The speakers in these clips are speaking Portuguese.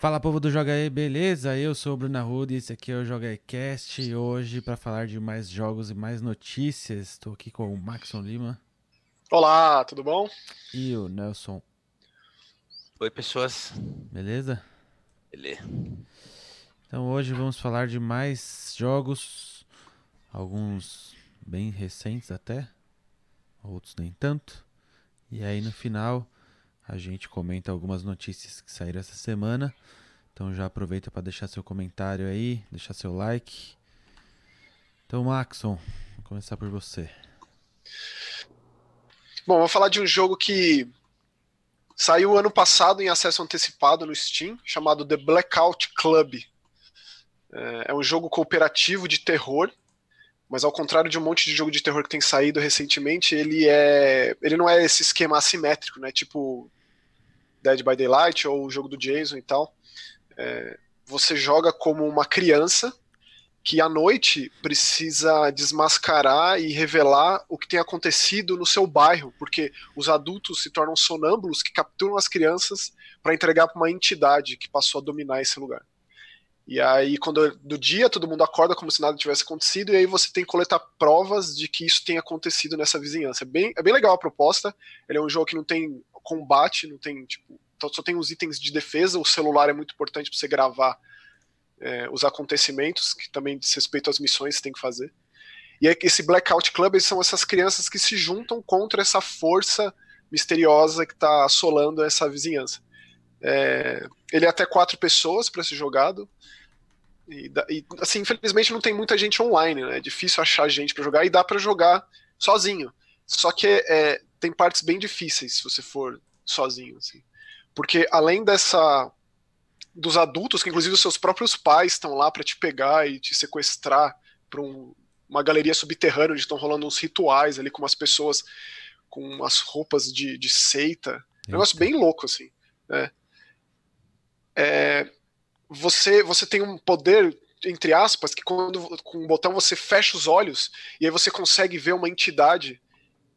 Fala povo do Joga aí, beleza? Eu sou o Bruno Arruda e esse aqui é o Joga Cast. E hoje, para falar de mais jogos e mais notícias, estou aqui com o Maxon Lima Olá, tudo bom? e o Nelson, Oi, pessoas. beleza? Beleza. Então hoje vamos falar de mais jogos, alguns bem recentes até, outros nem tanto. E aí no final a gente comenta algumas notícias que saíram essa semana. Então já aproveita para deixar seu comentário aí, deixar seu like. Então Maxon, vou começar por você. Bom, vou falar de um jogo que saiu ano passado em acesso antecipado no Steam, chamado The Blackout Club. É é um jogo cooperativo de terror, mas ao contrário de um monte de jogo de terror que tem saído recentemente, ele é, ele não é esse esquema assimétrico, né? Tipo Dead by Daylight ou o jogo do Jason e tal. É, você joga como uma criança que à noite precisa desmascarar e revelar o que tem acontecido no seu bairro, porque os adultos se tornam sonâmbulos que capturam as crianças para entregar para uma entidade que passou a dominar esse lugar. E aí, quando do dia, todo mundo acorda como se nada tivesse acontecido, e aí você tem que coletar provas de que isso tenha acontecido nessa vizinhança. É bem, é bem legal a proposta. Ele é um jogo que não tem combate, não tem, tipo, só tem os itens de defesa. O celular é muito importante para você gravar é, os acontecimentos, que também diz respeito às missões que tem que fazer. E aí, esse Blackout Club são essas crianças que se juntam contra essa força misteriosa que está assolando essa vizinhança. É, ele é até quatro pessoas para ser jogado. E, e, assim, infelizmente não tem muita gente online, né? É difícil achar gente para jogar e dá para jogar sozinho. Só que é, tem partes bem difíceis se você for sozinho, assim. Porque além dessa dos adultos, que inclusive os seus próprios pais estão lá para te pegar e te sequestrar para uma galeria subterrânea onde estão rolando uns rituais ali com umas pessoas com umas roupas de, de seita. Um negócio Eita. bem louco, assim. né? É, você, você tem um poder, entre aspas, que quando com um botão você fecha os olhos e aí você consegue ver uma entidade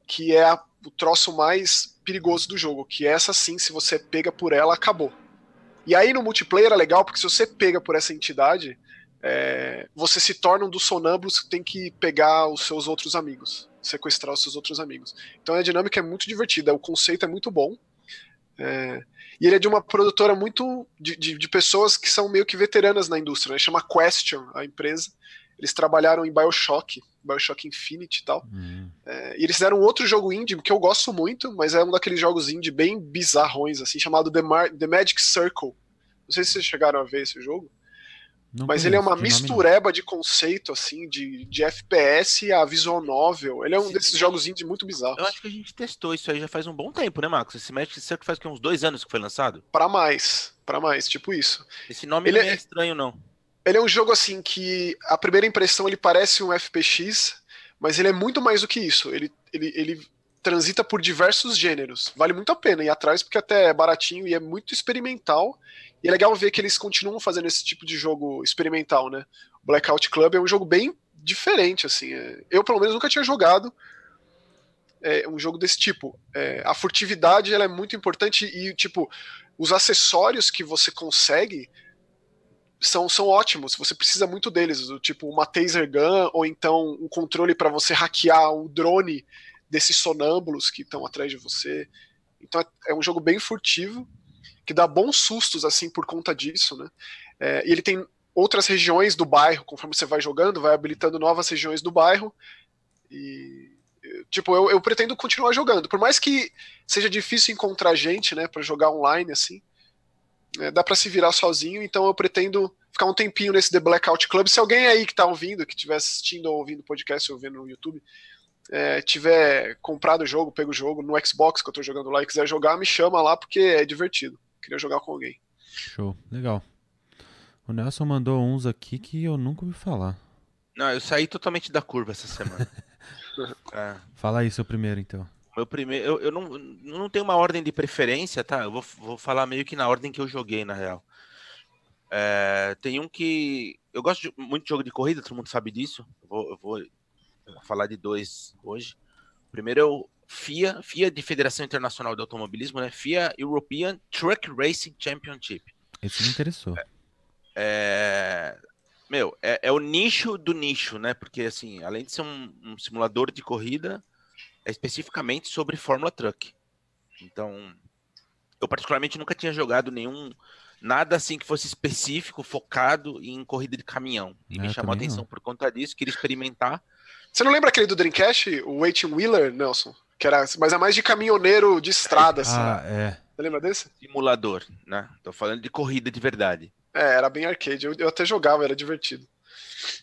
que é a- o troço mais perigoso do jogo, que essa sim, se você pega por ela, acabou. E aí no multiplayer é legal, porque se você pega por essa entidade, é, você se torna um dos sonâmbulos que tem que pegar os seus outros amigos, sequestrar os seus outros amigos. Então a dinâmica é muito divertida, o conceito é muito bom. É, e ele é de uma produtora muito. De, de, de pessoas que são meio que veteranas na indústria, né? chama Question, a empresa. Eles trabalharam em Bioshock, Bioshock Infinite e tal. Hum, É, e eles fizeram um outro jogo indie que eu gosto muito, mas é um daqueles jogos indie bem bizarrões, assim, chamado The, Mar- The Magic Circle. Não sei se vocês chegaram a ver esse jogo, não mas ele é conheço, uma mistureba de conceito, assim, de, de FPS a visual novel. Ele é um Sim. desses jogos indie muito bizarros. Eu acho que a gente testou isso aí já faz um bom tempo, né, Marcos? Esse Magic Circle faz que uns dois anos que foi lançado. Pra mais, pra mais, tipo isso. Esse nome Ele não é- é estranho, não. Ele é um jogo assim que a primeira impressão ele parece um FPX, mas ele é muito mais do que isso. Ele, ele, ele transita por diversos gêneros. Vale muito a pena ir atrás porque até é baratinho e é muito experimental. E é legal ver que eles continuam fazendo esse tipo de jogo experimental, né? Blackout Club é um jogo bem diferente, assim. é- Eu, pelo menos, nunca tinha jogado é, um jogo desse tipo. É, a furtividade ela é muito importante e, tipo, os acessórios que você consegue são, são ótimos. Você precisa muito deles, do tipo uma taser gun ou então um controle para você hackear o drone desses sonâmbulos que estão atrás de você. Então é, é um jogo bem furtivo que dá bons sustos assim por conta disso, né? É, e ele tem outras regiões do bairro, conforme você vai jogando, vai habilitando novas regiões do bairro e tipo eu, eu pretendo continuar jogando, por mais que seja difícil encontrar gente, né, para jogar online assim. É, dá para se virar sozinho, então eu pretendo ficar um tempinho nesse The Blackout Club. Se alguém aí que tá ouvindo, que estiver assistindo ou ouvindo o podcast ou vendo no YouTube, é, tiver comprado o jogo, pego o jogo no Xbox que eu tô jogando lá e quiser jogar, me chama lá porque é divertido. Queria jogar com alguém. Show, legal. O Nelson mandou uns aqui que eu nunca ouvi falar. Não, eu saí totalmente da curva essa semana. É, Fala aí seu primeiro então. Meu primeiro, eu, eu não, não tenho uma ordem de preferência, tá? Eu vou, vou falar meio que na ordem que eu joguei, na real. É, tem um que. Eu gosto de- muito de jogo de corrida, todo mundo sabe disso. Eu vou, eu vou falar de dois hoje. Primeiro é o FIA, FIA de Federação Internacional de Automobilismo, né? FIA European Truck Racing Championship. Esse me interessou. É, meu, é, é, o nicho do nicho, né? Porque, assim, além de ser um, um, simulador de corrida, é especificamente sobre Fórmula Truck. Então, eu particularmente nunca tinha jogado nenhum. Nada assim que fosse específico, focado em corrida de caminhão. E me chamou a atenção não. por conta disso, queria experimentar. Você não lembra aquele do Dreamcast, o Waiting Wheeler, Nelson? Que era, mas é mais de caminhoneiro de estrada, assim. Ah, é. Você lembra desse? Simulador, né? Tô falando de corrida de verdade. É, era bem arcade. Eu, eu até jogava, era divertido.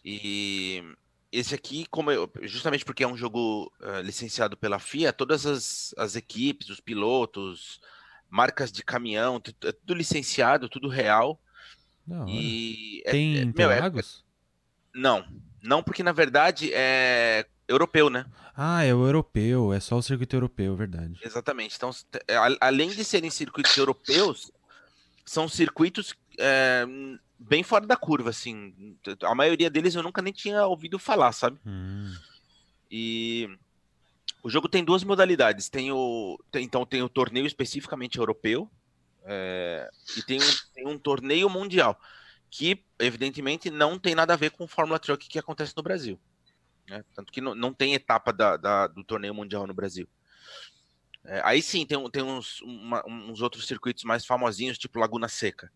E esse aqui, como eu, justamente porque é um jogo uh, licenciado pela FIA, todas as, as equipes, os pilotos, marcas de caminhão, tudo, é tudo licenciado, tudo real. Não, e é, Tem é, Interlagos? É, não, não porque na verdade é europeu, né? Ah, é o europeu, é só o circuito europeu, verdade. Exatamente. Então, além de serem circuitos europeus, são circuitos é, bem fora da curva, assim. A maioria deles eu nunca nem tinha ouvido falar, sabe? Hum. E o jogo tem duas modalidades. Tem o, tem, então tem o torneio especificamente europeu é, e tem um, tem um torneio mundial que evidentemente não tem nada a ver com o Fórmula Truck que acontece no Brasil. Né? Tanto que não, não tem etapa da, da, do torneio mundial no Brasil. É, aí sim, tem, tem uns, uma, uns outros circuitos mais famosinhos, tipo Laguna Seca.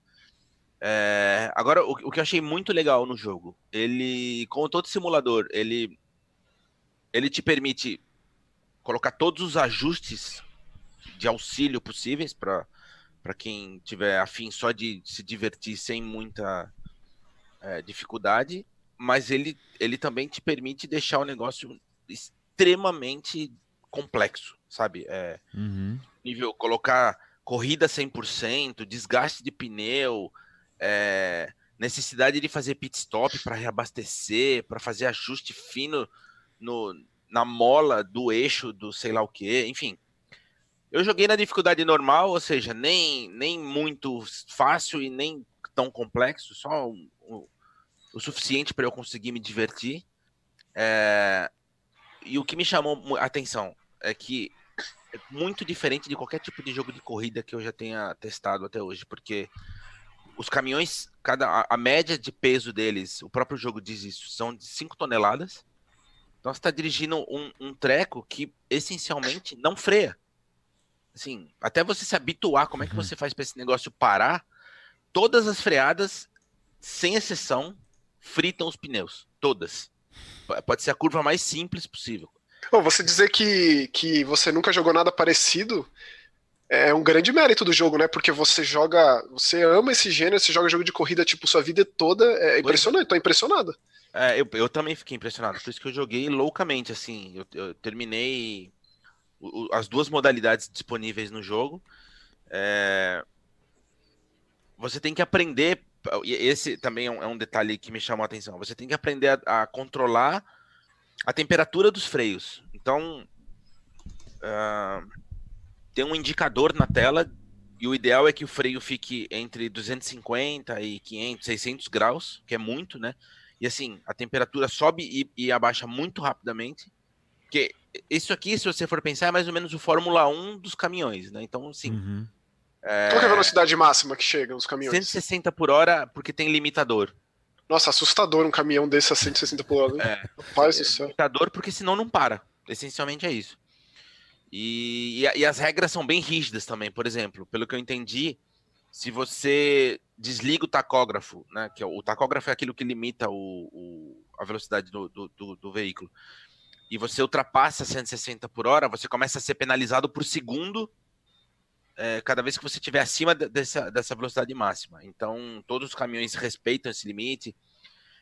É, agora, o, o, que eu achei muito legal no jogo, ele, como todo simulador, ele, ele te permite colocar todos os ajustes de auxílio possíveis para quem tiver afim só de se divertir sem muita é, dificuldade, mas ele, ele também te permite deixar o negócio extremamente complexo, sabe? É, uhum. Nível colocar corrida 100%, desgaste de pneu, é, necessidade de fazer pit stop para reabastecer, para fazer ajuste fino no, na mola do eixo do sei lá o que, enfim. Eu joguei na dificuldade normal, ou seja, nem, nem muito fácil e nem tão complexo, só o, o, o suficiente para eu conseguir me divertir. É, e o que me chamou a atenção é que é muito diferente de qualquer tipo de jogo de corrida que eu já tenha testado até hoje, porque os caminhões, cada a, a média de peso deles, o próprio jogo diz isso, são de 5 toneladas. Então você está dirigindo um, um treco que essencialmente não freia. Assim, até você se habituar, como é que uhum. você faz para esse negócio parar? Todas as freadas, sem exceção, fritam os pneus. Todas. Pode ser a curva mais simples possível. Bom, você dizer que, que você nunca jogou nada parecido é um grande mérito do jogo, né? Porque você joga, você ama esse gênero, você joga jogo de corrida tipo sua vida toda, é, é. impressionante, tô impressionado. É, eu, eu também fiquei impressionado, por isso que eu joguei loucamente, assim, eu, eu terminei o, as duas modalidades disponíveis no jogo. É... Você tem que aprender, esse também é um, é um, detalhe que me chamou a atenção, você tem que aprender a, a controlar a temperatura dos freios. Então, uh, tem um indicador na tela e o ideal é que o freio fique entre 250 e 500, 600 graus, que é muito, né? E assim, a temperatura sobe e, e abaixa muito rapidamente. Porque isso aqui, se você for pensar, é mais ou menos o Fórmula 1 dos caminhões, né? Então, assim. Uhum. É... Qual é a velocidade máxima que chega os caminhões? 160 por hora, porque tem limitador. Nossa, assustador um caminhão desse a 160 por hora. É, Rapaz do céu. Limitador, porque senão não para. Essencialmente é isso. E, e, e, as regras são bem rígidas também. Por exemplo, pelo que eu entendi, se você desliga o tacógrafo, né, que é, o tacógrafo é aquilo que limita o, o a velocidade do, do, do, do, veículo, e você ultrapassa 160 por hora, você começa a ser penalizado por segundo é, cada vez que você estiver acima dessa, dessa velocidade máxima. Então, todos os caminhões respeitam esse limite.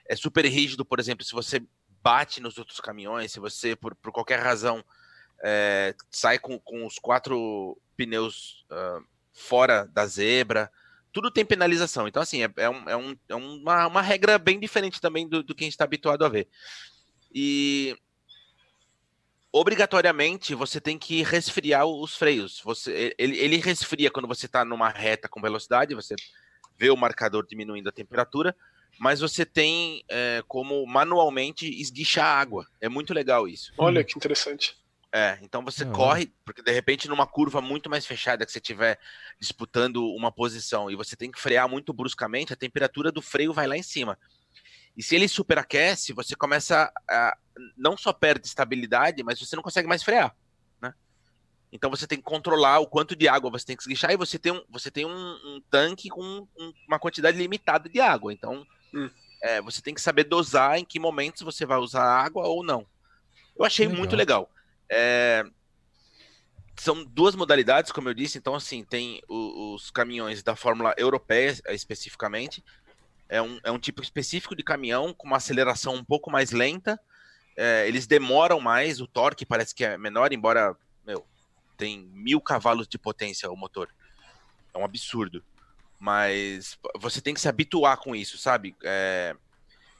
É super rígido, por exemplo, se você bate nos outros caminhões, se você, por, por qualquer razão, é, sai com, com os quatro pneus uh, fora da zebra, tudo tem penalização. Então, assim, é, é, um, é, um, é uma, uma, regra bem diferente também do, do que a gente está habituado a ver. E obrigatoriamente você tem que resfriar os freios. Você, ele, ele resfria quando você está numa reta com velocidade, você vê o marcador diminuindo a temperatura, mas você tem é, como manualmente esguichar água. É muito legal isso. Olha que interessante. É, então você corre, porque de repente numa curva muito mais fechada que você estiver disputando uma posição e você tem que frear muito bruscamente, a temperatura do freio vai lá em cima. E se ele superaquece, você começa a não só perde estabilidade, mas você não consegue mais frear, né? Então você tem que controlar o quanto de água você tem que esguichar e você tem um, você tem um, um tanque com um, uma quantidade limitada de água. Então hum. é, você tem que saber dosar em que momentos você vai usar água ou não. Eu achei legal. muito legal. É, são duas modalidades, como eu disse. Então, assim, tem os, os caminhões da Fórmula Europeia, especificamente. É um, é um tipo específico de caminhão com uma aceleração um pouco mais lenta. É, eles demoram mais, o torque parece que é menor, embora, meu, tem mil cavalos de potência o motor. É um absurdo. Mas você tem que se habituar com isso, sabe? É,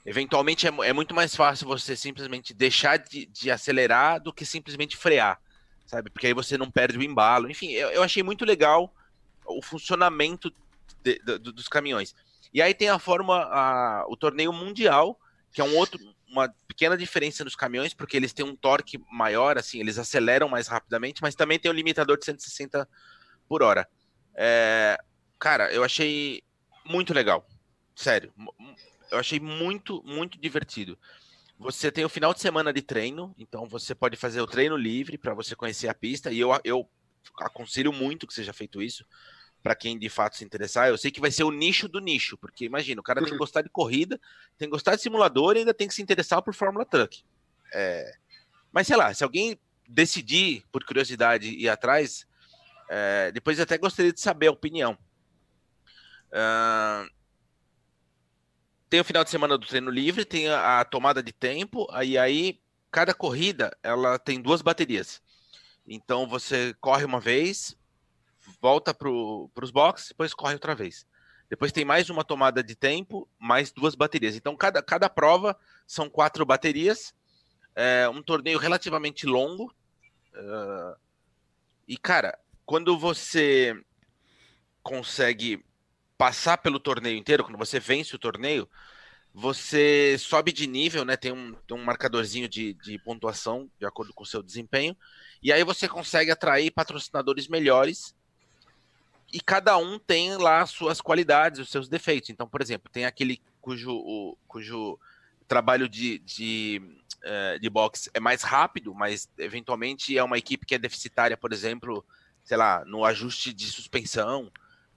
Eventualmente é, é, muito mais fácil você simplesmente deixar de, de, acelerar do que simplesmente frear, sabe? Porque aí você não perde o embalo. Enfim, eu, eu achei muito legal o funcionamento de, de, dos caminhões. E aí tem a forma, a, o torneio mundial, que é um outro, uma pequena diferença nos caminhões, porque eles têm um torque maior, assim, eles aceleram mais rapidamente, mas também tem um limitador de 160 por hora. É, cara, eu achei muito legal. Sério, eu achei muito, muito divertido. Você tem o final de semana de treino, então você pode fazer o treino livre para você conhecer a pista, e eu, eu aconselho muito que seja feito isso para quem de fato se interessar. Eu sei que vai ser o nicho do nicho, porque imagina, o cara tem que gostar de corrida, tem que gostar de simulador e ainda tem que se interessar por Fórmula Truck. É... Mas sei lá, se alguém decidir, por curiosidade, ir atrás, é... depois até gostaria de saber a opinião. Uh tem o final de semana do treino livre, tem a, tomada de tempo, aí aí cada corrida ela tem duas baterias. Então você corre uma vez, volta para os boxes, depois corre outra vez. Depois tem mais uma tomada de tempo, mais duas baterias. Então cada, cada prova são quatro baterias. É um torneio relativamente longo. Uh, e cara, quando você consegue passar pelo torneio inteiro, quando você vence o torneio, você sobe de nível, né? Tem um, tem um marcadorzinho de, de pontuação de acordo com o seu desempenho. E aí você consegue atrair patrocinadores melhores. E cada um tem lá suas qualidades, os seus defeitos. Então, por exemplo, tem aquele cujo, o, cujo trabalho de, de, uh, de boxe é mais rápido, mas eventualmente é uma equipe que é deficitária, por exemplo, sei lá, no ajuste de suspensão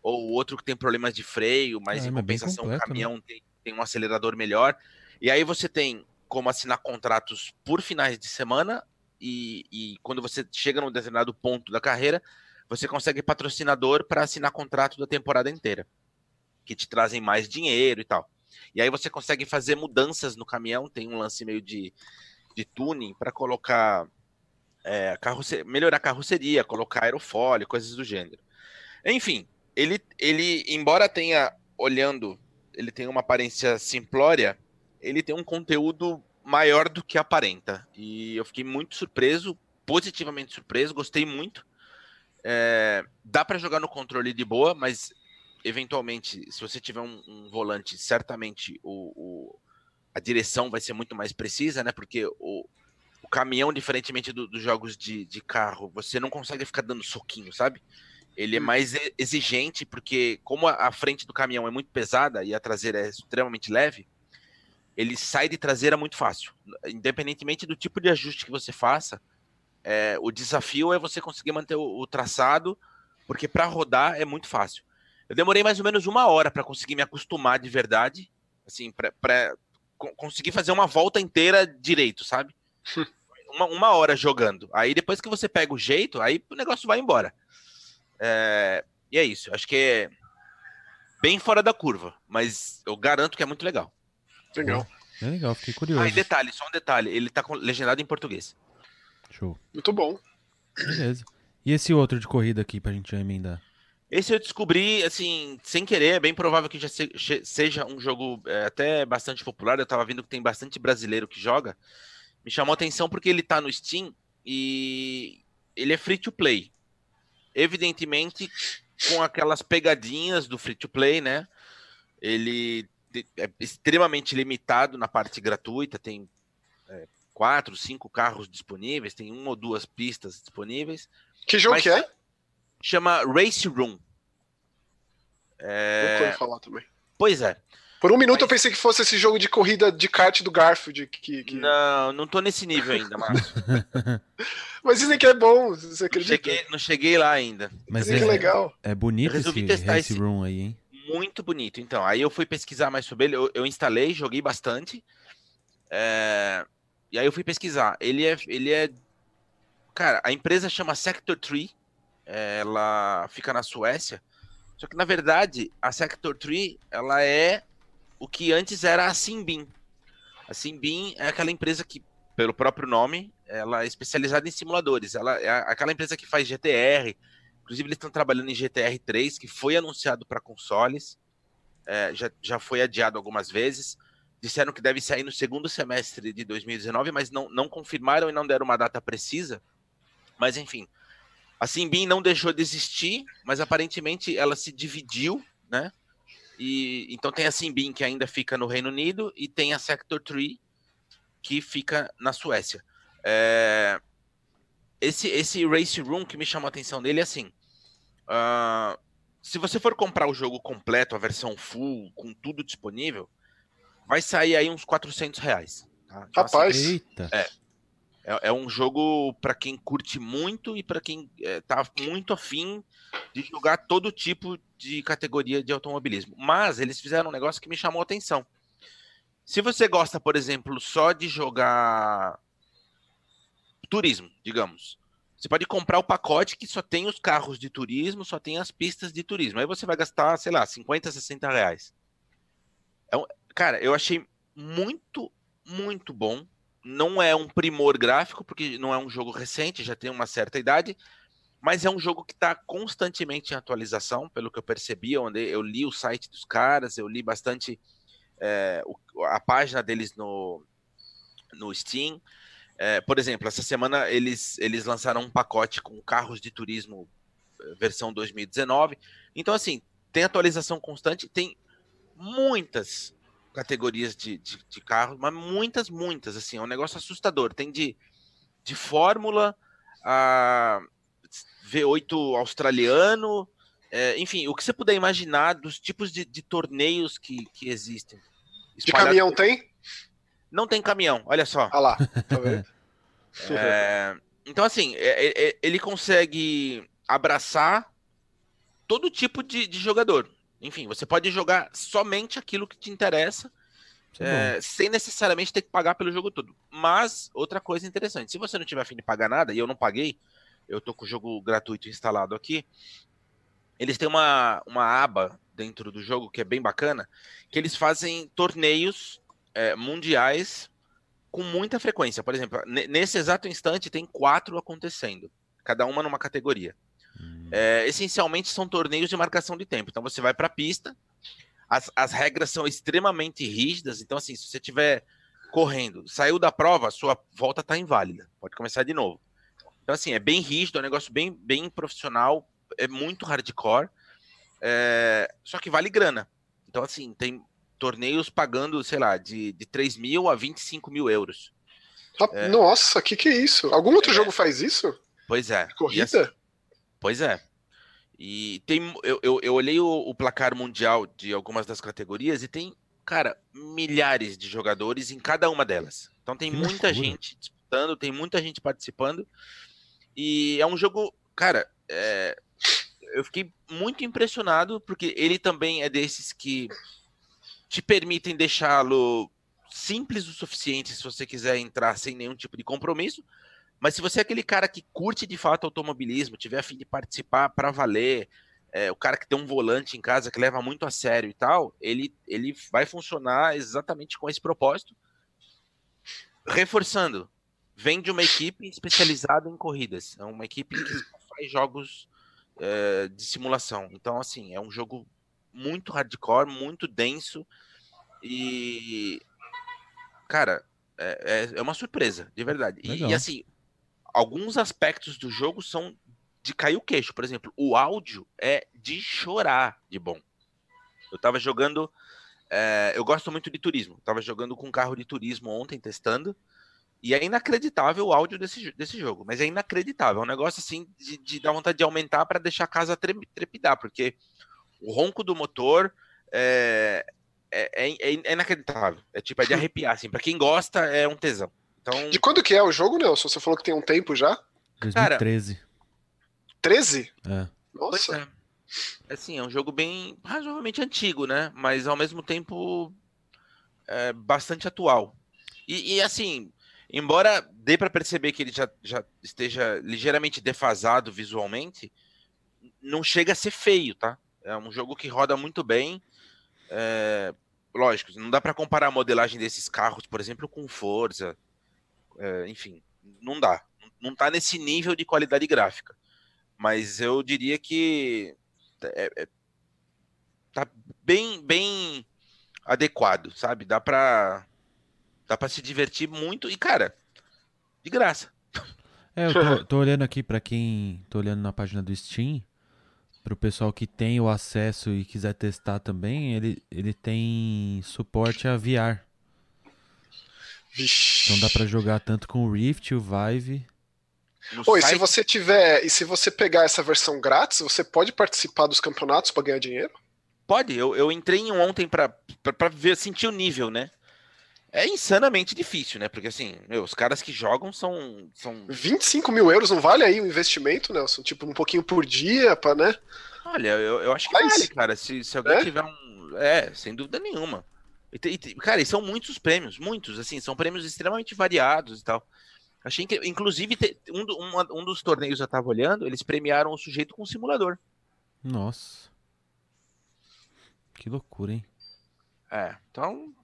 ou outro que tem problemas de freio, mas é, em compensação completo, o né? caminhão né? tem, tem um acelerador melhor. E aí você tem como assinar contratos por finais de semana e, e quando você chega num determinado ponto da carreira, você consegue patrocinador para assinar contrato da temporada inteira, que te trazem mais dinheiro e tal. E aí você consegue fazer mudanças no caminhão, tem um lance meio de, de tuning para colocar é, melhorar a carroceria, colocar aerofólio, coisas do gênero. Enfim, ele, ele, embora tenha, olhando, ele tem uma aparência simplória, ele tem um conteúdo maior do que aparenta. E eu fiquei muito surpreso, positivamente surpreso, gostei muito. É, dá para jogar no controle de boa, mas eventualmente, se você tiver um, um volante, certamente o, o, a direção vai ser muito mais precisa, né? Porque o, o caminhão, diferentemente do, dos jogos de, de carro, você não consegue ficar dando soquinho, sabe? Ele é hum. mais exigente, porque como a frente do caminhão é muito pesada e a traseira é extremamente leve, ele sai de traseira muito fácil. Independentemente do tipo de ajuste que você faça, é, o desafio é você conseguir manter o, o traçado, porque para rodar é muito fácil. Eu demorei mais ou menos uma hora para conseguir me acostumar de verdade, assim, para conseguir fazer uma volta inteira direito, sabe? uma, uma hora jogando. Aí depois que você pega o jeito, aí o negócio vai embora. É, e é isso. Acho que é bem fora da curva, mas eu garanto que é muito legal. Legal. É legal, fiquei curioso. Ah, e detalhe, só um detalhe, ele tá legendado em português. Show. Muito bom. Beleza. E esse outro de corrida aqui pra gente emendar? Esse eu descobri, assim, sem querer, é bem provável que já seja um jogo é, até bastante popular. Eu tava vendo que tem bastante brasileiro que joga. Me chamou a atenção porque ele tá no Steam e ele é free to play evidentemente com aquelas pegadinhas do free to play, né? Ele é extremamente limitado na parte gratuita, tem é, quatro, cinco carros disponíveis, tem uma ou duas pistas disponíveis. Que jogo que é? Chama Race Room. É, falar também. Pois é. Por um minuto eu Mas- pensei que fosse esse jogo de corrida de kart do Garfield. Que, que... Não, não tô nesse nível ainda, Márcio. Mas dizem que é bom, você Não acredita? cheguei, não cheguei lá ainda. Mas Dizem é, que é legal. é bonito Eu resolvi esse testar esse- Room aí, hein? Muito bonito. Então, aí eu fui pesquisar mais sobre ele. Eu, eu instalei, joguei bastante. É, E aí eu fui pesquisar. Ele é, ele é. Cara, a empresa chama Sector Tree. Ela fica na Suécia. Só que na verdade, a Sector Tree, ela é o que antes era a Simbin. A Simbin é aquela empresa que, pelo próprio nome, ela é especializada em simuladores. Ela é aquela empresa que faz GTR. Inclusive, eles estão trabalhando em GTR 3, que foi anunciado para consoles. É, já, já foi adiado algumas vezes. Disseram que deve sair no segundo semestre de 2019, mas não, não confirmaram e não deram uma data precisa. Mas enfim, a Simbin não deixou de existir, mas aparentemente ela se dividiu, né? E então tem a Simbin que ainda fica no Reino Unido e tem a Sector 3 que fica na Suécia. É, esse esse Race Room que me chamou a atenção dele é assim. ah, se você for comprar o jogo completo, a versão full, com tudo disponível, vai sair aí uns 400 reais. tá? Então, assim, Rapaz, Eita. é, é um jogo para quem curte muito e para quem é, tá muito afim de jogar todo tipo de categoria de automobilismo. Mas eles fizeram um negócio que me chamou a atenção. Se você gosta, por exemplo, só de jogar turismo, digamos, você pode comprar o pacote que só tem os carros de turismo, só tem as pistas de turismo. Aí você vai gastar, sei lá, 50, 60 reais. É um- cara, eu achei muito, muito bom não é um primor gráfico, porque não é um jogo recente, já tem uma certa idade, mas é um jogo que está constantemente em atualização, pelo que eu percebi, andei- eu li o site dos caras, eu li bastante é, a página deles no, no Steam. É, por exemplo, essa semana eles, eles lançaram um pacote com carros de turismo eh, versão 2019. Então, assim, tem atualização constante, tem muitas categorias de, de, de carros, mas muitas, muitas, assim, é um negócio assustador. Tem de, de Fórmula a V8 australiano, é, enfim, o que você puder imaginar dos tipos de, de torneios que, que existem. de Espalhado- caminhão tem? Não tem caminhão, olha só. Ah lá, tá vendo? É, então, assim, é- é- é- ele consegue abraçar todo tipo de, de jogador. Enfim, você pode jogar somente aquilo que te interessa, é é, sem necessariamente ter que pagar pelo jogo todo. Mas, outra coisa interessante, se você não tiver afim de pagar nada, e eu não paguei, eu tô com o jogo gratuito instalado aqui, eles têm uma, uma aba dentro do jogo que é bem bacana, que eles fazem torneios é, mundiais com muita frequência. Por exemplo, ne- nesse exato instante tem quatro acontecendo, cada uma numa categoria. É, essencialmente são torneios de marcação de tempo. Então você vai para a pista, as, as regras são extremamente rígidas. Então, assim, se você estiver correndo, saiu da prova, sua volta está inválida. Pode começar de novo. Então, assim, é bem rígido, é um negócio bem, bem profissional, é muito hardcore, é, só que vale grana. Então, assim, tem torneios pagando, sei lá, de, de 3 mil a 25 mil euros. Rap- É. Nossa, que que é isso? Algum outro jogo faz isso? Pois é. E, assim, Corrida? Pois é. E tem. Eu, eu, eu olhei o, o placar mundial de algumas das categorias e tem, cara, milhares de jogadores em cada uma delas. Então tem Que muita loucura. gente disputando, tem muita gente participando. E é um jogo, cara, é, eu fiquei muito impressionado, porque ele também é desses que te permitem deixá-lo simples o suficiente se você quiser entrar sem nenhum tipo de compromisso. Mas se você é aquele cara que curte de fato automobilismo, tiver a fim de participar para valer, é, o cara que tem um volante em casa que leva muito a sério e tal, ele, ele vai funcionar exatamente com esse propósito. Reforçando, vem de uma equipe especializada em corridas. É uma equipe que faz jogos é, de simulação. Então, assim, é um jogo muito hardcore, muito denso e. Cara, é, é, é uma surpresa, de verdade. E, e, assim, alguns aspectos do jogo são de cair o queixo. Por exemplo, o áudio é de chorar de bom. Eu tava jogando. é, eu gosto muito de turismo. Tava jogando com um carro de turismo ontem, testando. E é inacreditável o áudio desse, desse jogo, mas é inacreditável. É um negócio assim de, de dar vontade de aumentar para deixar a casa trepidar, porque o ronco do motor é, é, é, é inacreditável. É tipo, é de arrepiar, assim. Pra quem gosta, é um tesão. Então... De quando que é o jogo, Nelson? Você falou que tem um tempo já? 2013. Cara, 13? É. Nossa. É. Assim, é um jogo bem razoavelmente antigo, né? Mas ao mesmo tempo é, bastante atual. E, e, assim, embora dê para perceber que ele já, já esteja ligeiramente defasado visualmente, não chega a ser feio, tá? É um jogo que roda muito bem. É, lógico, não dá para comparar a modelagem desses carros, por exemplo, com Forza. É, enfim, não dá. Não tá nesse nível de qualidade gráfica. Mas eu diria que é, é, tá bem, bem adequado, sabe? Dá pra, dá pra se divertir muito e, cara, de graça. É, eu tô, tô olhando aqui para quem. tô olhando na página do Steam. Para o pessoal que tem o acesso e quiser testar também, ele, ele tem suporte a VR. Vixe. Então dá para jogar tanto com o Rift, o Vive. Oi, site... se você tiver e se você pegar essa versão grátis, você pode participar dos campeonatos para ganhar dinheiro? Pode. Eu, eu entrei em ontem para ver sentir o nível, né? É insanamente difícil, né? Porque assim, meu, os caras que jogam são, são. 25 mil euros não vale aí o investimento, Nelson? Tipo, um pouquinho por dia, pra, né? Olha, eu, eu acho que Mas... vale, cara. Se, se alguém é? tiver um. É, sem dúvida nenhuma. E, e, cara, e são muitos prêmios, muitos, assim, são prêmios extremamente variados e tal. Achei que, inclusive, um, um, um dos torneios eu tava olhando, eles premiaram o sujeito com um simulador. Nossa. Que loucura, hein? É, então.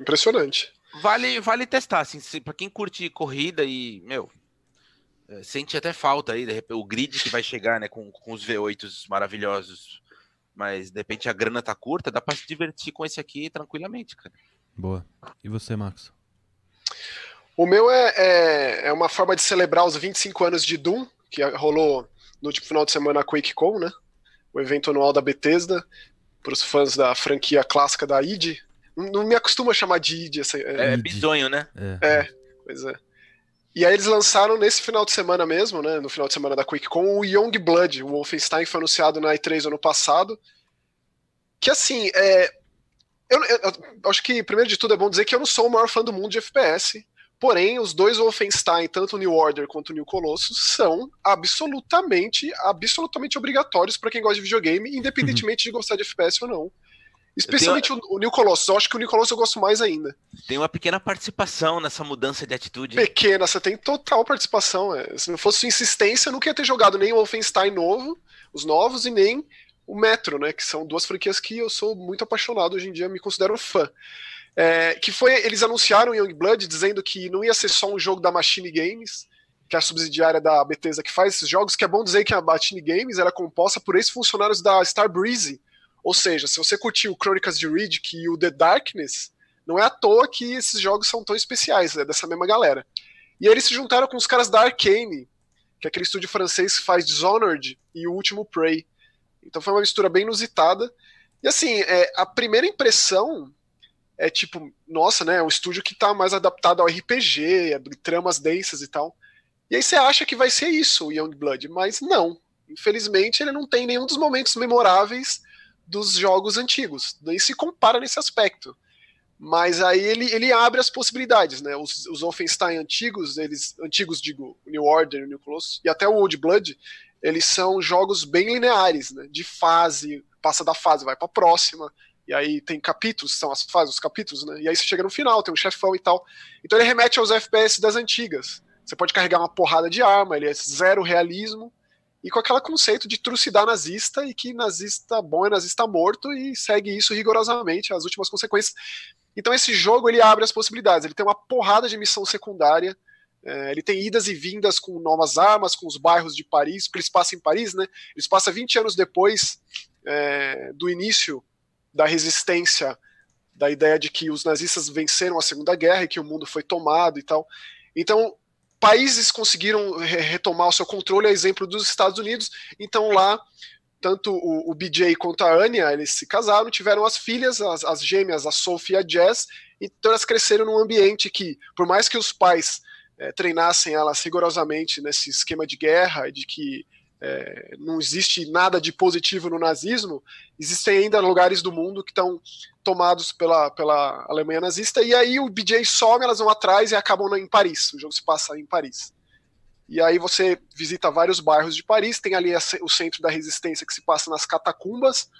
Impressionante. Vale, vale testar, assim, se, pra quem curte corrida e, meu, é, sente até falta aí, repente, o grid que vai chegar, né, com, com os V8s maravilhosos, mas de repente a grana tá curta, dá pra se divertir com esse aqui tranquilamente, cara. Boa. E você, Max? O meu é, é, é, uma forma de celebrar os 25 anos de Doom, que rolou no último final de semana na QuakeCon, né? O evento anual da Bethesda, para os fãs da franquia clássica da id, não me acostuma a chamar de id. Essa, é, é bizonho, né? É. é, pois é. E aí eles lançaram nesse final de semana mesmo, né? No final de semana da QuakeCon, o Young Blood. O Wolfenstein foi anunciado na E3 ano passado. Que assim, é, eu, eu, eu, acho que, primeiro de tudo, é bom dizer que eu não sou o maior fã do mundo de FPS. Porém, os dois Wolfenstein, tanto o New Order quanto o New Colossus, são absolutamente, absolutamente obrigatórios para quem gosta de videogame, independentemente uhum. de gostar de FPS ou não. Especialmente o, o Colossus. Eu acho que o Colossus eu gosto mais ainda. Tem uma pequena participação nessa mudança de atitude. Pequena, você tem total participação. É. Se não fosse sua insistência, eu nunca ia ter jogado nem o Wolfenstein novo, os novos, e nem o Metro, né? Que são duas franquias que eu sou muito apaixonado hoje em dia, me considero fã. É, que foi, eles anunciaram Youngblood dizendo que não ia ser só um jogo da Machine Games, que é a subsidiária da Bethesda que faz esses jogos, que é bom dizer que a Machine Games era composta por ex-funcionários da Starbreeze, ou seja, se você curtiu Crônicas de Riddick e o The Darkness, não é à toa que esses jogos são tão especiais, é dessa mesma galera. E aí eles se juntaram com os caras da Arcane, que é aquele estúdio francês que faz Dishonored e o último Prey. Então foi uma mistura bem inusitada. E assim, é, a primeira impressão é tipo, nossa, né? É um estúdio que tá mais adaptado ao RPG, tramas densas e tal. E aí você acha que vai ser isso, o Youngblood, mas não. Infelizmente, ele não tem nenhum dos momentos memoráveis dos jogos antigos. Nem se compara nesse aspecto. Mas aí ele, ele abre as possibilidades, né? Os, os Wolfenstein antigos, eles antigos digo, New Order, New Colossus e até o Old Blood, eles são jogos bem lineares, né? De fase, passa da fase, vai para próxima. E aí tem capítulos, são as fases, os capítulos, né? E aí você chega no final, tem um chefão e tal. Então ele remete aos FPS das antigas. Você pode carregar uma porrada de arma, ele é zero realismo, e com aquele conceito de trucidar nazista e que nazista bom é nazista morto e segue isso rigorosamente, as últimas consequências. Então esse jogo ele abre as possibilidades, ele tem uma porrada de missão secundária, é, ele tem idas e vindas com novas armas, com os bairros de Paris, porque ele se passa em Paris, né? Ele se passa 20 anos depois é, do início da resistência, da ideia de que os nazistas venceram a Segunda Guerra e que o mundo foi tomado e tal. Então, países conseguiram retomar o seu controle, a exemplo dos Estados Unidos. Então, lá, tanto o, o BJ quanto a Anya, eles se casaram, tiveram as filhas, as, as gêmeas, a Sophie e a Jess, então elas cresceram num ambiente que, por mais que os pais é, treinassem elas rigorosamente nesse esquema de guerra, de que é, não existe nada de positivo no nazismo, existem ainda lugares do mundo que estão tomados pela, pela Alemanha nazista, e aí o BJ some, elas vão atrás e acabam em Paris. O jogo se passa em Paris. E aí você visita vários bairros de Paris, tem ali o centro da resistência que se passa nas catacumbas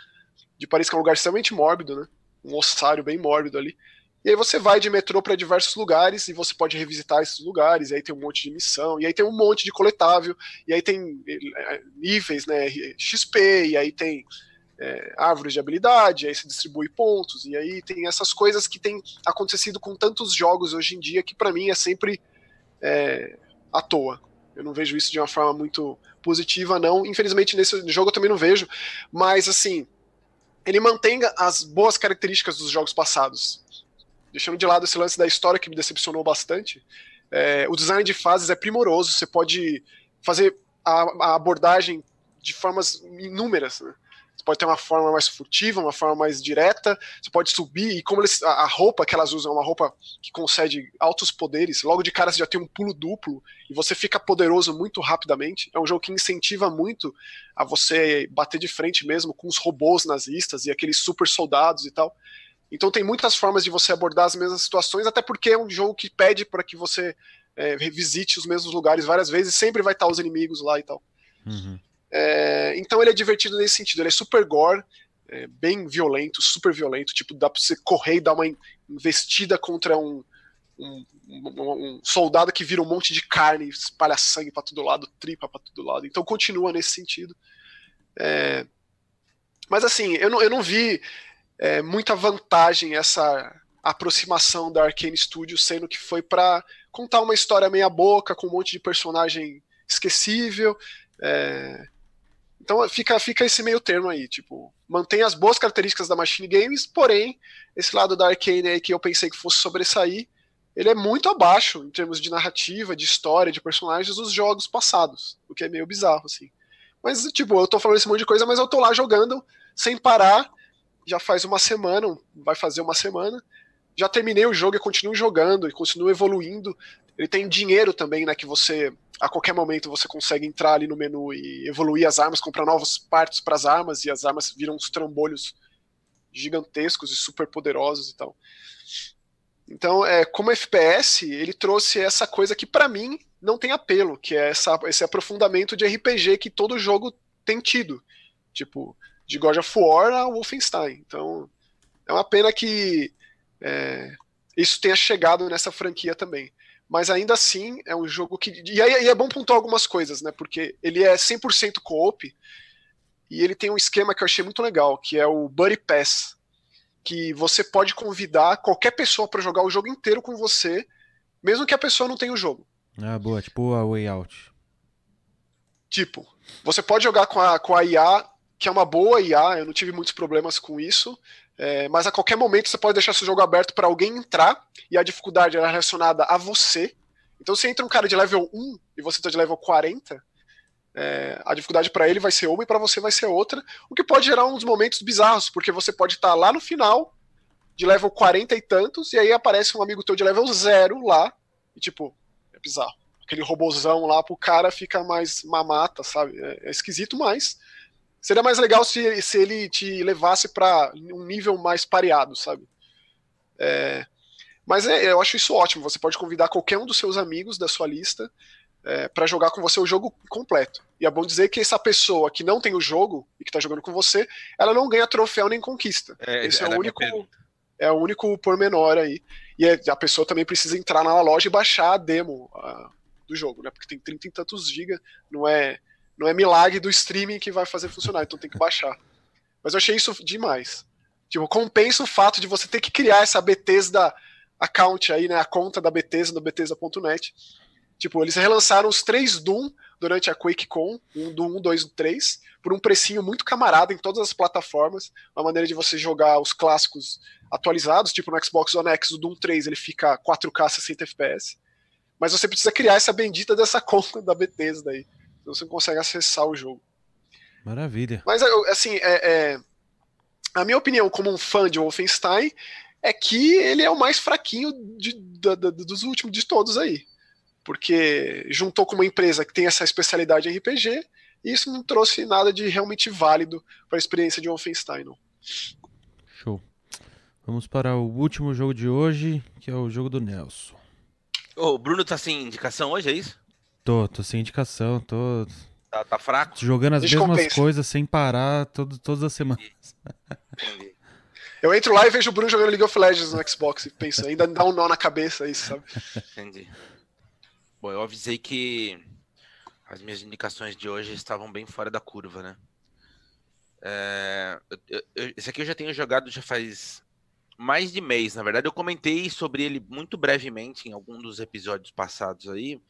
de Paris, que é um lugar extremamente mórbido, né? Um ossário bem mórbido ali. E aí você vai de metrô para diversos lugares e você pode revisitar esses lugares. E aí tem um monte de missão, e aí tem um monte de coletável, e aí tem é, níveis, né? XP, e aí tem é, árvores de habilidade, aí se distribui pontos, e aí tem essas coisas que tem acontecido com tantos jogos hoje em dia que para mim é sempre é, à toa. Eu não vejo isso de uma forma muito positiva, não. Infelizmente, nesse jogo eu também não vejo. Mas, assim, ele mantém as boas características dos jogos passados deixando de lado esse lance da história que me decepcionou bastante, é, o design de fases é primoroso, você pode fazer a, a abordagem de formas inúmeras. Né? Você pode ter uma forma mais furtiva, uma forma mais direta, você pode subir, e como eles, a, a roupa que elas usam é uma roupa que concede altos poderes, logo de cara você já tem um pulo duplo, e você fica poderoso muito rapidamente. É um jogo que incentiva muito a você bater de frente mesmo com os robôs nazistas e aqueles super soldados e tal. Então tem muitas formas de você abordar as mesmas situações, até porque é um jogo que pede para que você é, revisite os mesmos lugares várias vezes, sempre vai estar os inimigos lá e tal. Uhum. É, então ele é divertido nesse sentido, ele é super gore, é, bem violento, super violento, tipo, dá pra você correr e dar uma investida contra um, um, um, um soldado que vira um monte de carne, espalha sangue para todo lado, tripa para todo lado. Então continua nesse sentido. É, mas assim, eu não, eu não vi é, muita vantagem essa aproximação da Arkane Studios, sendo que foi para contar uma história meia boca, com um monte de personagem esquecível. É... Então fica, fica esse meio termo aí, tipo, mantém as boas características da Machine Games, porém, esse lado da Arkane aí que eu pensei que fosse sobressair, ele é muito abaixo em termos de narrativa, de história, de personagens dos jogos passados, o que é meio bizarro, assim. Mas, tipo, eu tô falando esse monte de coisa, mas eu tô lá jogando sem parar já faz uma semana, vai fazer uma semana. Já terminei o jogo e continuo jogando e continuo evoluindo. Ele tem dinheiro também, né? Que você, a qualquer momento, você consegue entrar ali no menu e evoluir as armas, comprar novas partes para as armas, e as armas viram uns trambolhos gigantescos e super poderosos e tal. Então, é, como FPS, ele trouxe essa coisa que para mim não tem apelo, que é essa, esse aprofundamento de RPG que todo jogo tem tido. Tipo, de God of War a Wolfenstein. Então, é uma pena que é, isso tenha chegado nessa franquia também. Mas ainda assim, é um jogo que. E aí, é bom pontuar algumas coisas, né? Porque ele é 100% co-op e ele tem um esquema que eu achei muito legal, que é o Buddy Pass. Que você pode convidar qualquer pessoa para jogar o jogo inteiro com você, mesmo que a pessoa não tenha o jogo. Ah, boa, tipo a Way Out. Tipo, você pode jogar com a, com a IA que é uma boa IA, eu não tive muitos problemas com isso, é, mas a qualquer momento você pode deixar seu jogo aberto para alguém entrar e a dificuldade é relacionada a você. Então, se entra um cara de level 1 e você está de level 40, é, a dificuldade para ele vai ser uma e para você vai ser outra, o que pode gerar uns momentos bizarros, porque você pode estar tá lá no final, de level 40 e tantos, e aí aparece um amigo teu de level 0 lá, e tipo, é bizarro. Aquele robozão lá pro cara fica mais mamata, sabe? É, é esquisito, mas Seria mais legal se, se ele te levasse para um nível mais pareado, sabe? É, mas é, eu acho isso ótimo. Você pode convidar qualquer um dos seus amigos da sua lista é, para jogar com você o jogo completo. E é bom dizer que essa pessoa que não tem o jogo e que está jogando com você, ela não ganha troféu nem conquista. É, Esse é o único é o único pormenor aí. E é, a pessoa também precisa entrar na loja e baixar a demo a, do jogo, né? Porque tem 30 e tantos gigas, não é não é milagre do streaming que vai fazer funcionar, então tem que baixar. Mas eu achei isso demais. Tipo, compensa o fato de você ter que criar essa Bethesda account aí, né? A conta da Bethesda no Bethesda.net. Tipo, eles relançaram os três Doom durante a QuakeCon, um Doom 1, 2 e 3, por um precinho muito camarada em todas as plataformas. Uma maneira de você jogar os clássicos atualizados, tipo no Xbox One X, o Doom 3 ele fica 4K 60 FPS. Mas você precisa criar essa bendita dessa conta da Bethesda aí você consegue acessar o jogo. Maravilha. Mas, assim, é, é, a minha opinião como um fã de Wolfenstein é que ele é o mais fraquinho de, de, de, dos últimos de todos aí. porque juntou com uma empresa que tem essa especialidade em RPG e isso não trouxe nada de realmente válido para a experiência de Wolfenstein. Não. Show. Vamos para o último jogo de hoje, que é o jogo do Nelson. O Bruno tá sem indicação hoje, é isso? Tô, tô sem indicação, tô Tá, tá fraco? jogando as mesmas coisas sem parar todo, todas as semanas. Entendi. Eu entro lá e vejo o Bruno jogando League of Legends no Xbox e penso, ainda dá um nó na cabeça isso, sabe? Entendi. Bom, eu avisei que as minhas indicações de hoje estavam bem fora da curva, né? É, eu- eu- esse aqui eu já tenho jogado já faz mais de mês. Na verdade, eu comentei sobre ele muito brevemente em algum dos episódios passados aí,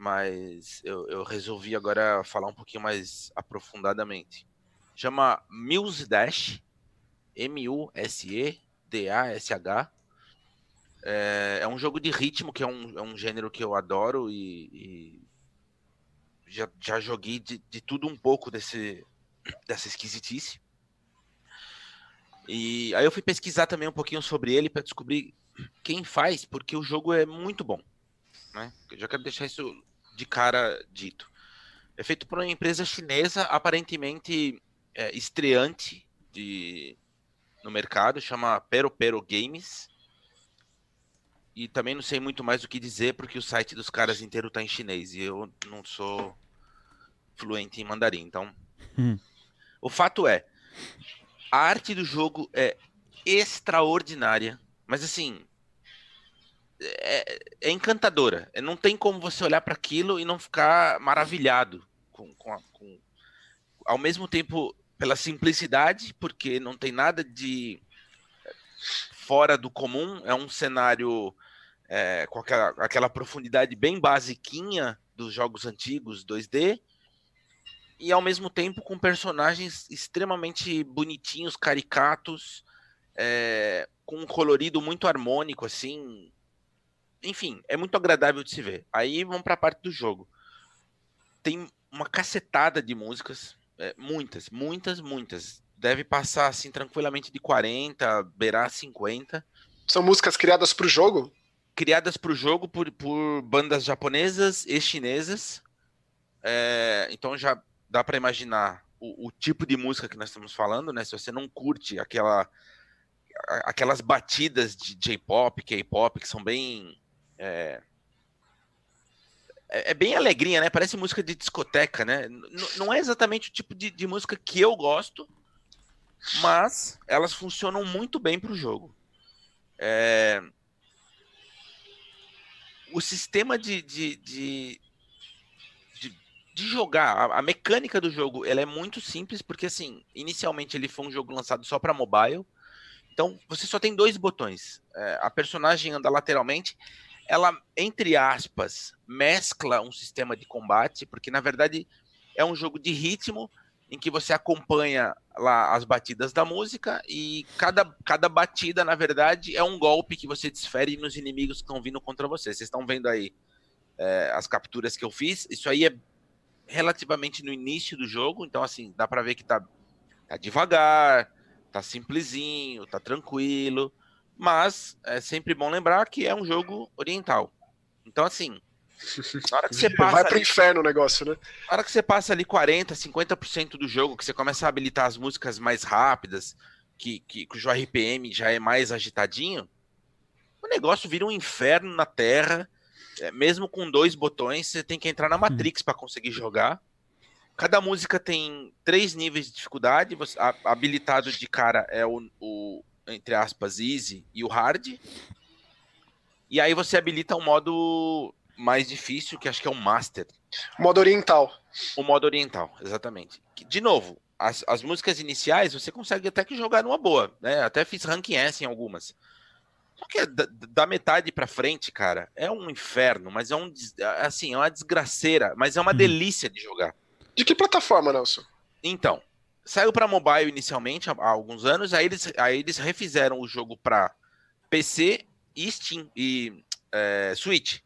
mas eu, eu resolvi agora falar um pouquinho mais aprofundadamente. Chama Muse Dash, M-U-S-E-D-A-S-H. É, é um jogo de ritmo, que é um, é um gênero que eu adoro e, e já, já joguei de, de tudo um pouco desse, dessa esquisitice. E aí eu fui pesquisar também um pouquinho sobre ele para descobrir quem faz, porque o jogo é muito bom. Né? Eu já quero deixar isso de cara dito. É feito por uma empresa chinesa, aparentemente é, estreante de, no mercado, chama Pero Pero Games. E também não sei muito mais o que dizer, porque o site dos caras inteiro tá em chinês e eu não sou fluente em mandarim. Então, Hum. o fato é, a arte do jogo é extraordinária, mas assim, é, é encantadora. É, Não tem como você olhar para aquilo e não ficar maravilhado com, com, a- com- ao mesmo tempo pela simplicidade, porque não tem nada de fora do comum. É um cenário é, com aquela, aquela profundidade bem basiquinha dos jogos antigos 2D. E ao mesmo tempo com personagens extremamente bonitinhos, caricatos, é, com um colorido muito harmônico, assim. Enfim, é muito agradável de se ver. Aí vamos para a parte do jogo. Tem uma cacetada de músicas, é, muitas, muitas, muitas. Deve passar assim tranquilamente de 40, beirar 50 São músicas criadas para o jogo? criadas para o jogo por, por bandas japonesas e chinesas. É, então já dá para imaginar o, o tipo de música que nós estamos falando, né? Se você não curte aquela, aquelas batidas de J-pop, K-pop, que são bem. É, é é bem alegrinha, né? Parece música de discoteca, né? N- não é exatamente o tipo de, de música que eu gosto, mas elas funcionam muito bem para o jogo. É, o sistema de, de, de, de, de jogar, a, a mecânica do jogo, ela é muito simples, porque assim, inicialmente ele foi um jogo lançado só para mobile, então você só tem dois botões. É, a personagem anda lateralmente, ela, entre aspas, mescla um sistema de combate, porque na verdade é um jogo de ritmo em que você acompanha lá as batidas da música e cada, cada batida, na verdade, é um golpe que você desfere nos inimigos que estão vindo contra você. Vocês estão vendo aí é, as capturas que eu fiz. Isso aí é relativamente no início do jogo, então assim, dá pra ver que tá, tá devagar, tá simplesinho, tá tranquilo, mas é sempre bom lembrar que é um jogo oriental. Então assim, na hora que você passa Vai pro ali- inferno o negócio, né? na hora que você passa ali 40, 50% do jogo, que você começa a habilitar as músicas mais rápidas, que, que, cujo RPM já é mais agitadinho, o negócio vira um inferno na Terra. É, mesmo com dois botões, você tem que entrar na Matrix para conseguir jogar. Cada música tem três níveis de dificuldade. Você, a- habilitado de cara é o, o, entre aspas, easy e o hard. E aí você habilita um modo mais difícil, que acho que é o master. Modo oriental. O modo oriental, exatamente. De novo, as, as músicas iniciais você consegue até que jogar numa boa, né? Até fiz ranking S em algumas. Só que da, da metade pra frente, cara, é um inferno, mas é um assim, é uma desgraceira, mas é uma Uhum. delícia de jogar. De que plataforma, Nelson? Então, saiu pra mobile inicialmente há, há alguns anos, aí eles, aí eles refizeram o jogo pra PC e Steam e é, Switch.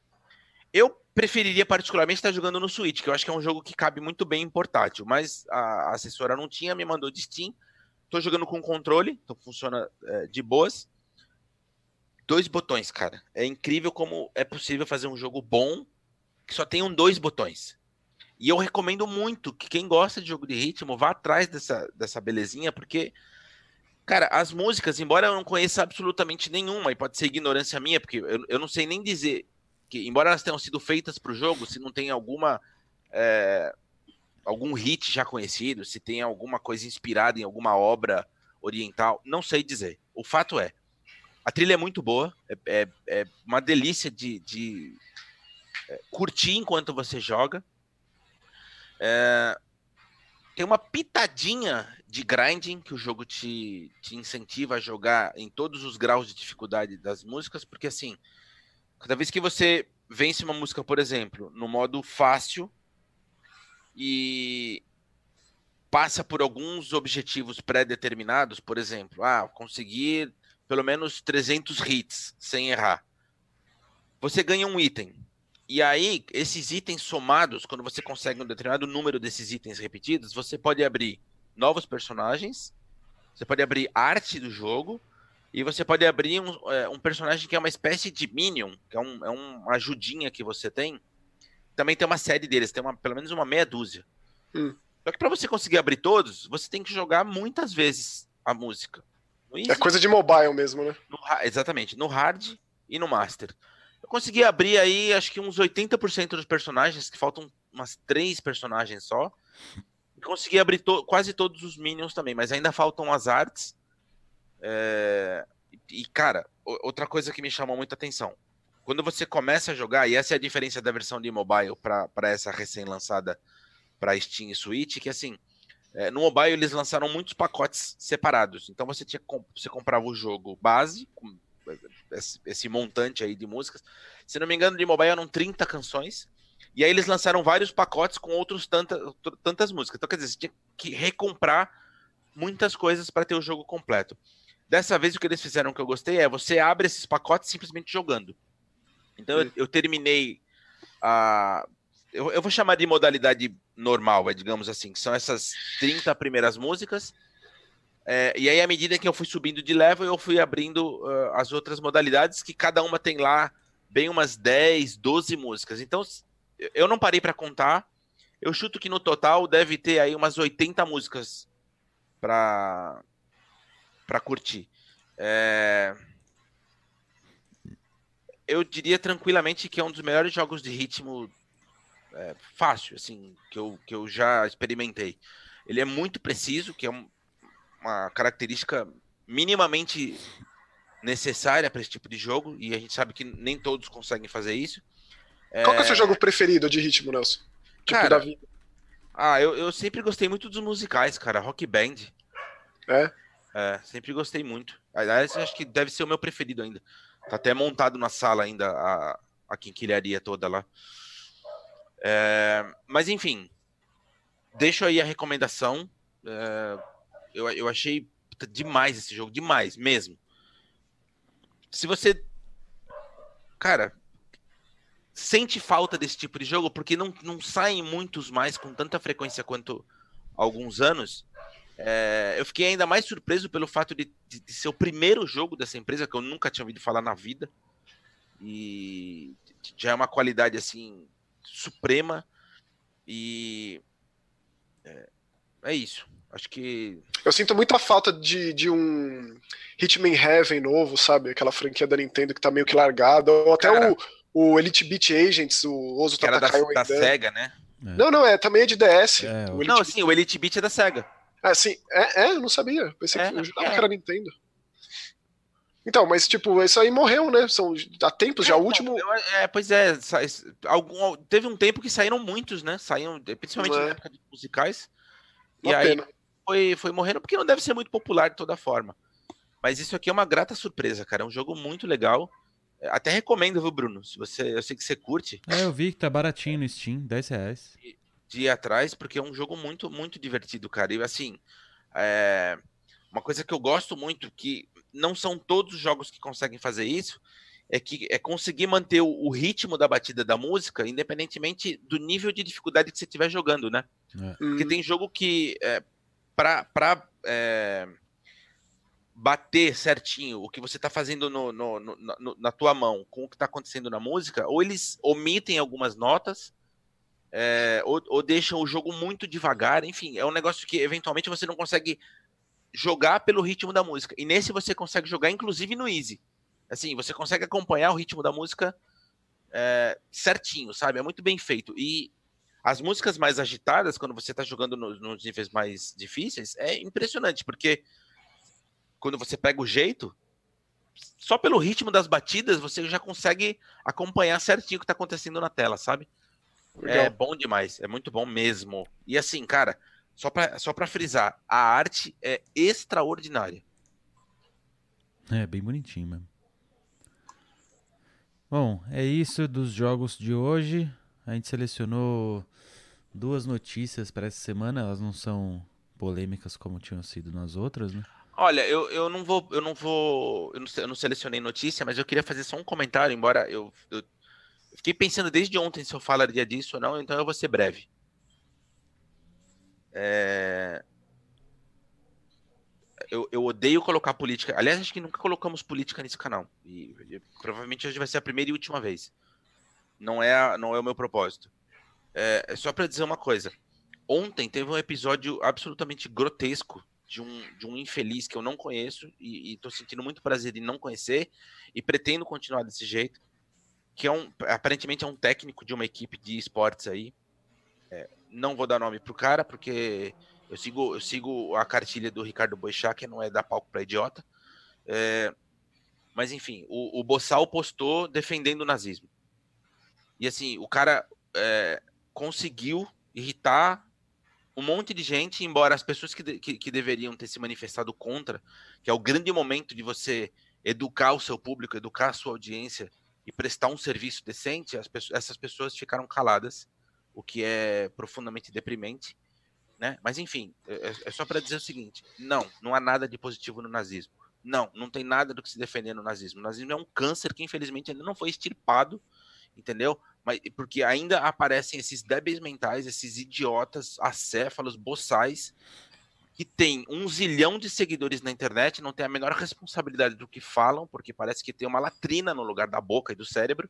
Eu preferiria particularmente estar jogando no Switch, que eu acho que é um jogo que cabe muito bem em portátil, mas a assessora não tinha, me mandou de Steam. Tô jogando com controle, então funciona é, de boas. dois botões, cara. É incrível como é possível fazer um jogo bom que só tenham dois botões. E eu recomendo muito que quem gosta de jogo de ritmo vá atrás dessa, dessa belezinha, porque, cara, as músicas, embora eu não conheça absolutamente nenhuma, e pode ser ignorância minha, porque eu, eu não sei nem dizer que, embora elas tenham sido feitas para o jogo, se não tem alguma. É, algum hit já conhecido, se tem alguma coisa inspirada em alguma obra oriental, não sei dizer. O fato é, a trilha é muito boa, é, é, é uma delícia de, de é, curtir enquanto você joga. É, tem uma pitadinha de grinding que o jogo te, te incentiva a jogar em todos os graus de dificuldade das músicas, porque assim, cada vez que você vence uma música, por exemplo, no modo fácil e passa por alguns objetivos pré-determinados, por exemplo, ah, conseguir pelo menos 300 hits sem errar. Você ganha um item. E aí, esses itens somados, quando você consegue um determinado número desses itens repetidos, você pode abrir novos personagens, você pode abrir arte do jogo, e você pode abrir um, é, um personagem que é uma espécie de Minion, que é, um, é uma ajudinha que você tem. Também tem uma série deles, tem uma, pelo menos uma meia dúzia. Hum. Só que para você conseguir abrir todos, você tem que jogar muitas vezes a música. é coisa de mobile mesmo, né? No, exatamente, no hard e no master. Eu consegui abrir aí, acho que uns 80% dos personagens, que faltam umas três personagens só. E consegui abrir to quase todos os minions também, mas ainda faltam as artes. É... E, cara, outra coisa que me chamou muita atenção. Quando você começa a jogar, e essa é a diferença da versão de mobile para essa recém-lançada para Steam e Switch, que assim, é, no mobile eles lançaram muitos pacotes separados. Então você tinha você comprava o jogo base, com esse, esse montante aí de músicas. Se não me engano, de mobile eram 30 canções. E aí eles lançaram vários pacotes com outros tanta, tantas músicas. Então, quer dizer, você tinha que recomprar muitas coisas para ter o jogo completo. Dessa vez, o que eles fizeram que eu gostei é você abre esses pacotes simplesmente jogando. Então, eu, eu terminei a. Eu, eu, vou chamar de modalidade normal, é, digamos assim, que são essas 30 primeiras músicas. É, e aí, à medida que eu fui subindo de level, eu fui abrindo uh, as outras modalidades, que cada uma tem lá bem umas 10, 12 músicas. Então, eu não parei para contar. Eu chuto que no total deve ter aí umas 80 músicas para para curtir. É... Eu diria tranquilamente que é um dos melhores jogos de ritmo é, fácil, assim, que eu, que eu já experimentei. Ele é muito preciso, que é um, uma característica minimamente necessária para esse tipo de jogo, e a gente sabe que nem todos conseguem fazer isso. Qual é, é o seu jogo preferido de ritmo, Nelson? Tipo cara, da vida. Ah, eu, eu sempre gostei muito dos musicais, cara. Rock Band. É? É, sempre gostei muito. Aliás, acho que deve ser o meu preferido ainda. Tá até montado na sala ainda a, a quinquilharia toda lá. É, mas enfim, deixo aí a recomendação. É, eu, eu achei demais esse jogo, demais mesmo. Se você. Cara, sente falta desse tipo de jogo, porque não, não saem muitos mais com tanta frequência quanto alguns anos. É, eu fiquei ainda mais surpreso pelo fato de, de, de, ser o primeiro jogo dessa empresa que eu nunca tinha ouvido falar na vida. E já é uma qualidade assim suprema. E é, é isso. Acho que. Eu sinto muita falta de, de um Hitman Heaven novo, sabe? Aquela franquia da Nintendo que tá meio que largada. Ou até Cara, o, o Elite Beat Agents, o Ozo que era da, da SEGA, né? É. Não, não, é também é de DS. É, o não, sim, o Elite Beat é da SEGA. Ah, sim. É, é eu não sabia. Pensei é, que, eu jurava é. que era Nintendo. Então, mas tipo, isso aí morreu, né? São há tempos, é, já o último. É, pois é, algum, teve um tempo que saíram muitos, né? Saíram, principalmente na época de musicais. Uma e pena. aí foi, foi morrendo porque não deve ser muito popular de toda forma. Mas isso aqui é uma grata surpresa, cara. É um jogo muito legal. É, até recomendo, viu, Bruno? Se você, eu sei que você curte. É, eu vi que tá baratinho no Steam, 10 reais. De, de ir atrás, porque é um jogo muito, muito divertido, cara. E assim, é... uma coisa que eu gosto muito, que não são todos os jogos que conseguem fazer isso, é que é conseguir manter o, o ritmo da batida da música, independentemente do nível de dificuldade que você estiver jogando, né? É. Porque tem jogo que, é, para é, bater certinho o que você está fazendo no, no, no, na tua mão com o que está acontecendo na música, ou eles omitem algumas notas, é, ou, ou, deixam o jogo muito devagar. Enfim, é um negócio que eventualmente você não consegue jogar pelo ritmo da música. E nesse você consegue jogar, inclusive no Easy. Assim, você consegue acompanhar o ritmo da música é, certinho, sabe? É muito bem feito. E as músicas mais agitadas, quando você está jogando nos, nos níveis mais difíceis, é impressionante, porque quando você pega o jeito, só pelo ritmo das batidas você já consegue acompanhar certinho o que está acontecendo na tela, sabe? É Legal. É bom demais, é muito bom mesmo. E assim, cara, só para só pra frisar, a arte é extraordinária. É, bem bonitinho mesmo. Bom, é isso dos jogos de hoje. A gente selecionou duas notícias para essa semana. Elas não são polêmicas como tinham sido nas outras, né? Olha, eu, eu não vou, eu não vou, eu não, eu não selecionei notícia, mas eu queria fazer só um comentário, embora eu, eu, fiquei pensando desde ontem se eu falaria disso ou não, então eu vou ser breve. É... Eu, eu, odeio colocar política. Aliás, acho que nunca colocamos política nesse canal. E, e, provavelmente hoje vai ser a primeira e última vez. Não é, não é o meu propósito. É, só para dizer uma coisa. Ontem teve um episódio absolutamente grotesco de um, de um infeliz que eu não conheço e, estou sentindo muito prazer em não conhecer e pretendo continuar desse jeito, que é um, aparentemente é um técnico de uma equipe de esportes aí. É, não vou dar nome pro cara, porque eu sigo, eu sigo a cartilha do Ricardo Boixá, que não é dar palco para idiota. É, mas enfim, o, o postou defendendo o nazismo. E assim, o cara é, conseguiu irritar um monte de gente, embora as pessoas que, de, que, que, deveriam ter se manifestado contra, que é o grande momento de você educar o seu público, educar a sua audiência e prestar um serviço decente, essas pessoas ficaram caladas, o que é profundamente deprimente. Né? Mas enfim, é, é, é só para dizer o seguinte: não, não há nada de positivo no nazismo. Não, não tem nada do que se defender no nazismo. O nazismo é um câncer que infelizmente ainda não foi extirpado, entendeu? Mas porque ainda aparecem esses débeis mentais, esses idiotas, acéfalos, boçais, que tem um zilhão de seguidores na internet, não tem a menor responsabilidade do que falam, porque parece que tem uma latrina no lugar da boca e do cérebro,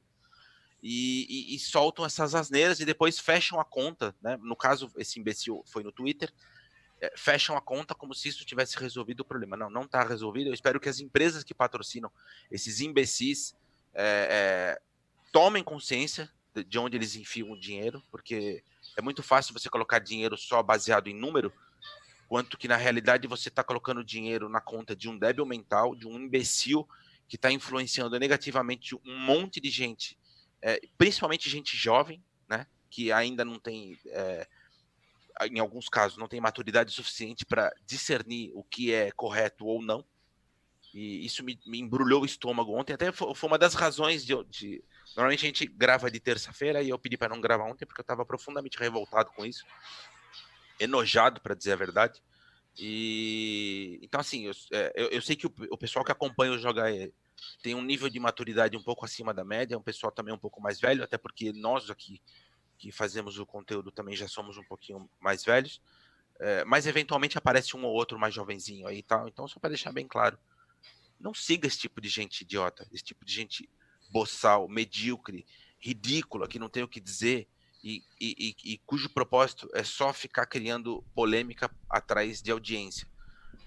e, e, e soltam essas asneiras e depois fecham a conta, né? No caso, esse imbecil foi no Twitter, é, fecham a conta como se isso tivesse resolvido o problema. Não, não está resolvido. Eu espero que as empresas que patrocinam esses imbecis é, é, tomem consciência de onde eles enfiam o dinheiro, porque é muito fácil você colocar dinheiro só baseado em número, quanto que na realidade você está colocando dinheiro na conta de um débil mental, de um imbecil que está influenciando negativamente um monte de gente, é, principalmente gente jovem, né, que ainda não tem, é, em alguns casos, não tem maturidade suficiente para discernir o que é correto ou não. E isso me, me embrulhou o estômago ontem. Até foi, foi uma das razões de, de Normalmente a gente grava de terça-feira e eu pedi para não gravar ontem porque eu estava profundamente revoltado com isso, enojado, para dizer a verdade. E então, assim, eu, é, eu, eu sei que o, o, pessoal que acompanha o Joga tem um nível de maturidade um pouco acima da média, é um pessoal também um pouco mais velho, até porque nós aqui que fazemos o conteúdo também já somos um pouquinho mais velhos. É, mas eventualmente aparece um ou outro mais jovenzinho aí e tal. Então, só para deixar bem claro, não siga esse tipo de gente idiota, esse tipo de gente boçal, medíocre, ridícula, que não tem o que dizer e, e, e, cujo propósito é só ficar criando polêmica atrás de audiência.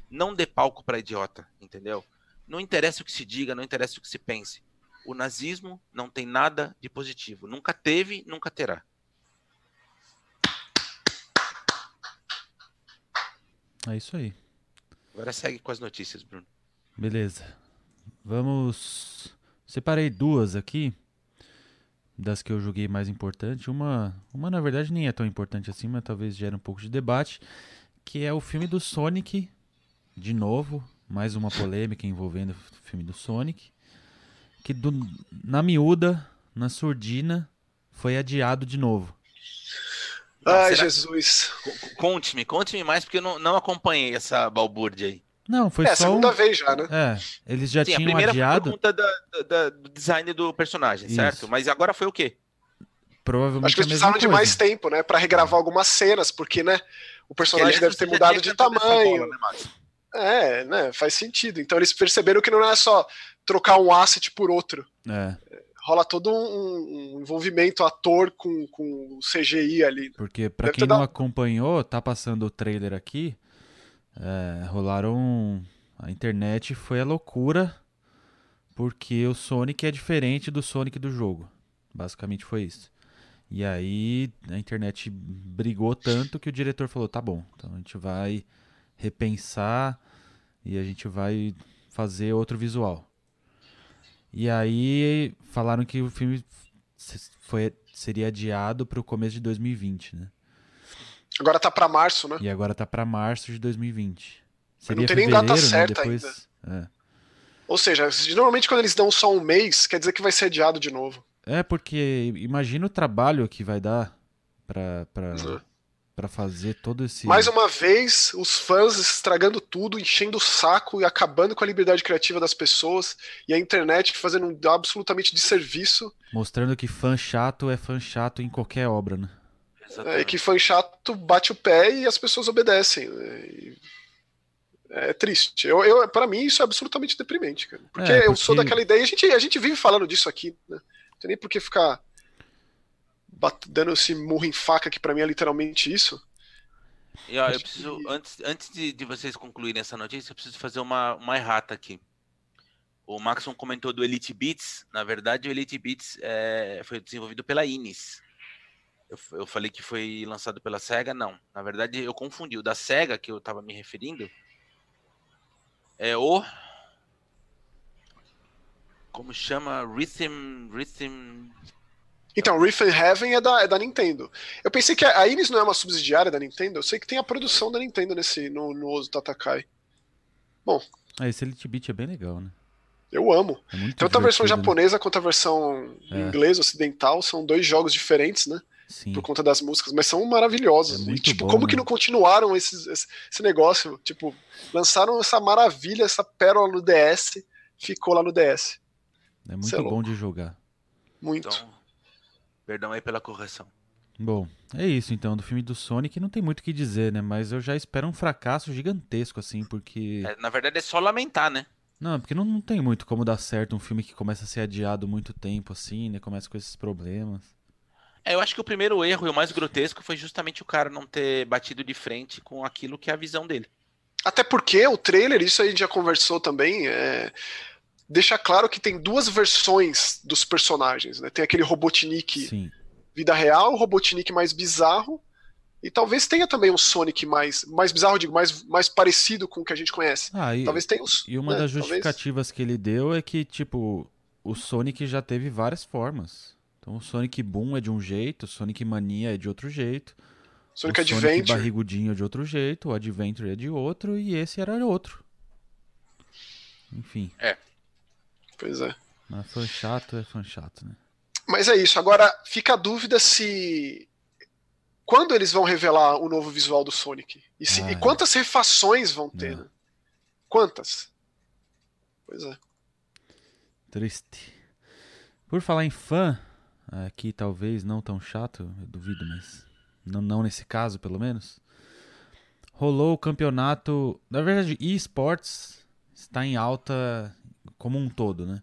Não dê palco para idiota, entendeu? Não interessa o que se diga, não interessa o que se pense. O nazismo não tem nada de positivo. Nunca teve, nunca terá. É isso aí. Agora segue com as notícias, Bruno. Beleza. Vamos Separei duas aqui, das que eu joguei mais importante. Uma, uma na verdade nem é tão importante assim, mas talvez gere um pouco de debate, que é o filme do Sonic, de novo, mais uma polêmica envolvendo o filme do Sonic, que do, na miúda, na surdina, foi adiado de novo. Ai, Jesus. Conte-me, conte-me mais, porque eu não, não acompanhei essa balbúrdia aí. Não, foi é, só. É a segunda um... vez já, né? É, eles já Sim, tinham a primeira adiado. Foi por conta da, da, do design do personagem, Isso. certo? Mas agora foi o quê? Provavelmente. Acho que eles precisaram de mais tempo, né? Pra regravar algumas cenas, porque, né? O personagem deve ter mudado de tamanho. Bola, né, É, né? Faz sentido. Então eles perceberam que não é só trocar um asset por outro. É. Rola todo um, um envolvimento ator com, com o CGI ali. Porque pra Deve quem não dado- acompanhou, tá passando o trailer aqui. É, rolaram. A internet foi a loucura. Porque o Sonic é diferente do Sonic do jogo. Basicamente foi isso. E aí a internet brigou tanto que o diretor falou: tá bom, então a gente vai repensar e a gente vai fazer outro visual. E aí falaram que o filme foi, seria adiado para o começo de 2020, né? Agora tá pra março, né? E agora tá para março de 2020. Mas não Seria tem nem data né? certa Depois, é. Ou seja, normalmente quando eles dão só um mês, quer dizer que vai ser adiado de novo. É, porque imagina o trabalho que vai dar pra, pra, Uhum. pra fazer todo esse. Mais uma vez, os fãs estragando tudo, enchendo o saco e acabando com a liberdade criativa das pessoas, e a internet fazendo um absolutamente desserviço, Mostrando que fã chato é fã chato em qualquer obra, né? É, e Exatamente. que fã chato bate o pé e as pessoas obedecem. né? E É triste. Eu, eu, para mim, isso é absolutamente deprimente, cara. Porque, É, eu sou porque- daquela ideia, a gente, a gente vive falando disso aqui, né? Não tem nem por que ficar bat- dando esse murro em faca, que pra mim é literalmente isso. E, ó, eu preciso, que- antes, antes de, de vocês concluírem essa notícia, eu preciso fazer uma, uma errata aqui. O Maxon comentou do Elite Beats. Na verdade, o Elite Beats é, foi desenvolvido pela Inis. Eu, eu falei que foi lançado pela SEGA, não. Na verdade, eu confundi. O da SEGA, que eu tava me referindo, é o. Como chama? Rhythm. Rhythm. Então, and Heaven é da, é da Nintendo. Eu pensei que a Inis não é uma subsidiária da Nintendo. Eu sei que tem a produção da Nintendo nesse, no, no Ozu Tatakai. Ah, esse Elite Beat é bem legal, né? Eu amo. É Tanto a versão né? japonesa quanto a versão É. inglesa, ocidental, são dois jogos diferentes, né? Sim. Por conta das músicas, mas são maravilhosos. É e, tipo, bom, como né? que não continuaram esses- esse, esse negócio? Tipo, lançaram essa maravilha, essa pérola no DS, ficou lá no DS. É muito é bom louco. de jogar. Muito. Então, perdão aí pela correção. Bom, é isso então, do filme do Sonic não tem muito o que dizer, né? Mas eu já espero um fracasso gigantesco, assim, porque. É, na verdade, é só lamentar, né? Não, porque não, não tem muito como dar certo um filme que começa a ser adiado muito tempo, assim, né? Começa com esses problemas. É, eu acho que o primeiro erro e o mais grotesco foi justamente o cara não ter batido de frente com aquilo que é a visão dele. Até porque o trailer, isso a gente já conversou também, é, deixa claro que tem duas versões dos personagens, né? Tem aquele Robotnik Sim. vida real, o Robotnik mais bizarro, e talvez tenha também um Sonic mais, mais bizarro, digo, mais, mais parecido com o que a gente conhece. Ah, e, Talvez tenha os. e uma né, das talvez- justificativas que ele deu é que, tipo, o Sonic já teve várias formas. Então o Sonic Boom é de um jeito, o Sonic Mania é de outro jeito. Sonic o Sonic Adventure. barrigudinho é de outro jeito, o Adventure é de outro e esse era outro. Enfim, Pois é. mas fã chato é fã chato, né? Mas é isso. Agora fica a dúvida se. Quando eles vão revelar o novo visual do Sonic? E, se- Ah, e é. quantas refações vão ter? Né? Quantas? Pois é. Triste. Por falar em fã, aqui talvez não tão chato, eu duvido, mas não, não nesse caso, pelo menos. Rolou o campeonato. Na verdade, eSports está em alta como um todo, né?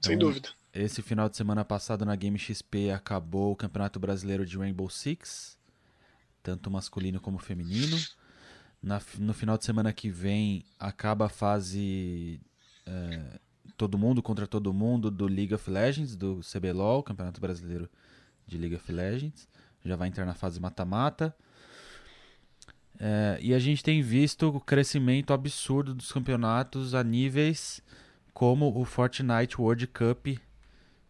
Sem Então, dúvida. Esse final de semana passado na Game XP acabou o Campeonato Brasileiro de Rainbow Six, tanto masculino como feminino. Na- no final de semana que vem acaba a fase é, todo mundo contra todo mundo do League of Legends, do CBLOL, Campeonato Brasileiro de League of Legends. Já vai entrar na fase mata-mata. É, e a gente tem visto o crescimento absurdo dos campeonatos a níveis como o Fortnite World Cup,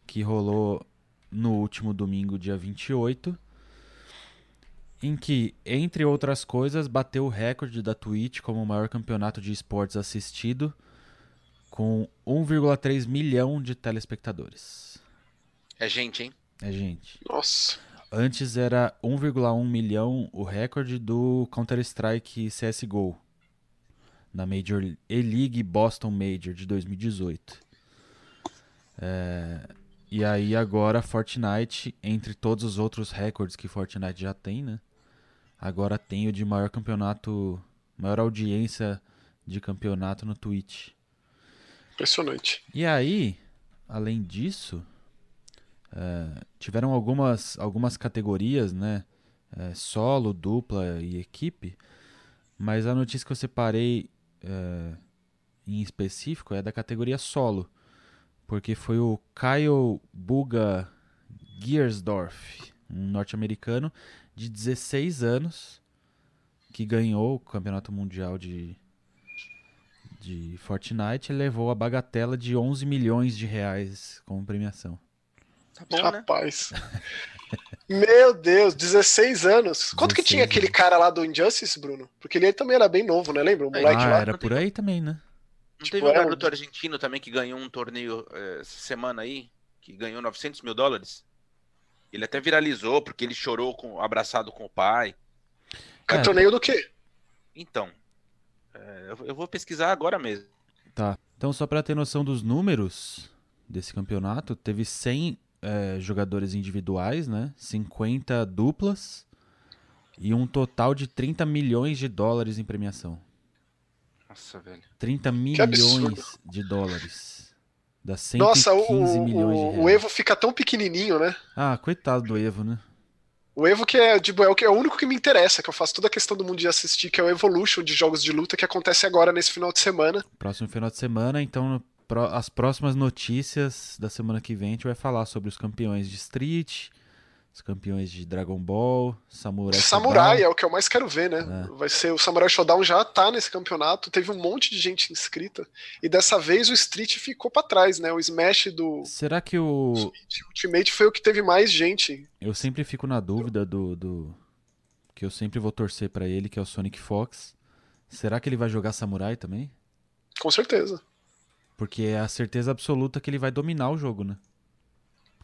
que rolou no último domingo, dia 28, em que, entre outras coisas, bateu o recorde da Twitch como o maior campeonato de esportes assistido, com 1,3 milhão de telespectadores. É gente, hein? É gente. Nossa. Antes era 1,1 milhão o recorde do Counter-Strike CSGO, na Major E-League Boston Major de 2018. É, e aí agora Fortnite, entre todos os outros recordes que Fortnite já tem, né? Agora tem o de maior campeonato, maior audiência de campeonato no Twitch. Impressionante. E aí, além disso, é, tiveram algumas, algumas categorias, né? É, solo, dupla e equipe. Mas a notícia que eu separei é, em específico é da categoria solo. Porque foi o Kyle Buga Giersdorf, um norte-americano de 16 anos, que ganhou o campeonato mundial de, de Fortnite levou a bagatela de 11 milhões de reais como premiação. Tá bom, né? Rapaz. Meu Deus, 16 anos. Quanto que 16 tinha aquele cara lá do Injustice, Bruno? Porque ele também era bem novo, né? Lembra? O É, moleque ah, lá. era por aí também, né? Não Tipo, teve um é garoto argentino também que ganhou um torneio eh, essa semana aí, que ganhou 900 mil dólares? Ele até viralizou porque ele chorou com, abraçado com o pai. É. torneio do quê? Então, eh, eu, vou pesquisar agora mesmo. Tá. Então, só pra ter noção dos números desse campeonato, teve 100 eh, jogadores individuais, né? 50 duplas e um total de 30 milhões de dólares em premiação. Nossa, velho. 30 absurdo. milhões de dólares. Dá 115 Nossa, o, milhões de reais. o Evo fica tão pequenininho, né? Ah, coitado do Evo, né? O Evo que é, tipo, é, o que é o único que me interessa, que eu faço toda a questão do mundo de assistir, que é o Evolution de jogos de luta que acontece agora nesse final de semana. Próximo final de semana, então as próximas notícias da semana que vem a gente vai falar sobre os campeões de Street, os campeões de Dragon Ball, Samurai Samurai Showdown. é o que eu mais quero ver, né? É. Vai ser o Samurai Showdown já tá nesse campeonato, teve um monte de gente inscrita e dessa vez o Street ficou pra trás, né? O Smash do Será que o Switch Ultimate foi o que teve mais gente. eu sempre fico na dúvida do, do que eu sempre vou torcer pra ele, que é o Sonic Fox. Será que ele vai jogar Samurai também? Com certeza. Porque é a certeza absoluta que ele vai dominar o jogo, né?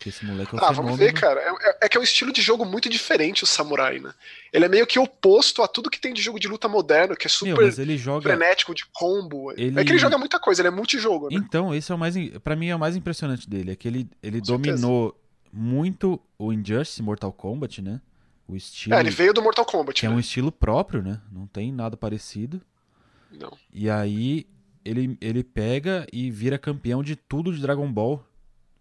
Porque esse moleque é um Ah, fenômeno. vamos ver, cara. É, é- é que é um estilo de jogo muito diferente o Samurai, né? Ele é meio que oposto a tudo que tem de jogo de luta moderno, que é Meu, super mas ele joga frenético de combo. Ele- É que ele joga muita coisa, ele é multijogo, né? Então, esse é o mais. Para mim é o mais impressionante dele. É que ele, ele Com certeza. dominou muito o Injustice Mortal Kombat, né? O estilo. É, ele veio do Mortal Kombat, Que é né? um estilo próprio, né? Não tem nada parecido. Não. E aí ele, ele pega e vira campeão de tudo de Dragon Ball.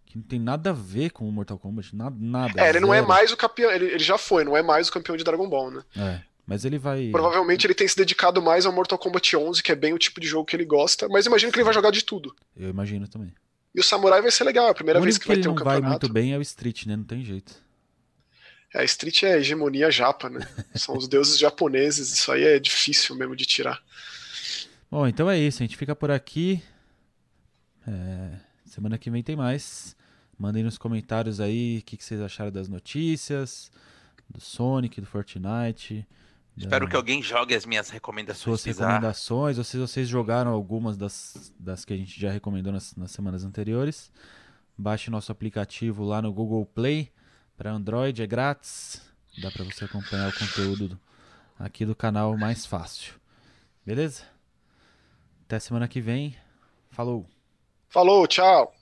Que não tem nada a ver com o Mortal Kombat. Nada. nada É, ele não é zero. mais o campeão, ele, ele já foi, não é mais o campeão de Dragon Ball, né? É, mas ele vai. Provavelmente ele tem se dedicado mais ao Mortal Kombat 11, que é bem o tipo de jogo que ele gosta, mas imagino que ele vai jogar de tudo. Eu imagino também. E o Samurai vai ser legal, é a primeira o vez que que vai ter um não vai campeonato. muito bem é o Street, né? Não tem jeito. É, a Street é hegemonia japa, né? São os deuses japoneses, isso aí é difícil mesmo de tirar. Bom, então é isso. A gente fica por aqui. É, Semana que vem tem mais. Mandem nos comentários aí o que, que vocês acharam das notícias, do Sonic, do Fortnite. Espero da- que alguém jogue as minhas recomendações suas bizarras. recomendações, ou se vocês jogaram algumas das, das que a gente já recomendou nas, nas semanas anteriores. Baixe nosso aplicativo lá no Google Play para Android, é grátis. Dá para você acompanhar o conteúdo do- aqui do canal mais fácil. Beleza? Até semana que vem. Falou! Falou, tchau!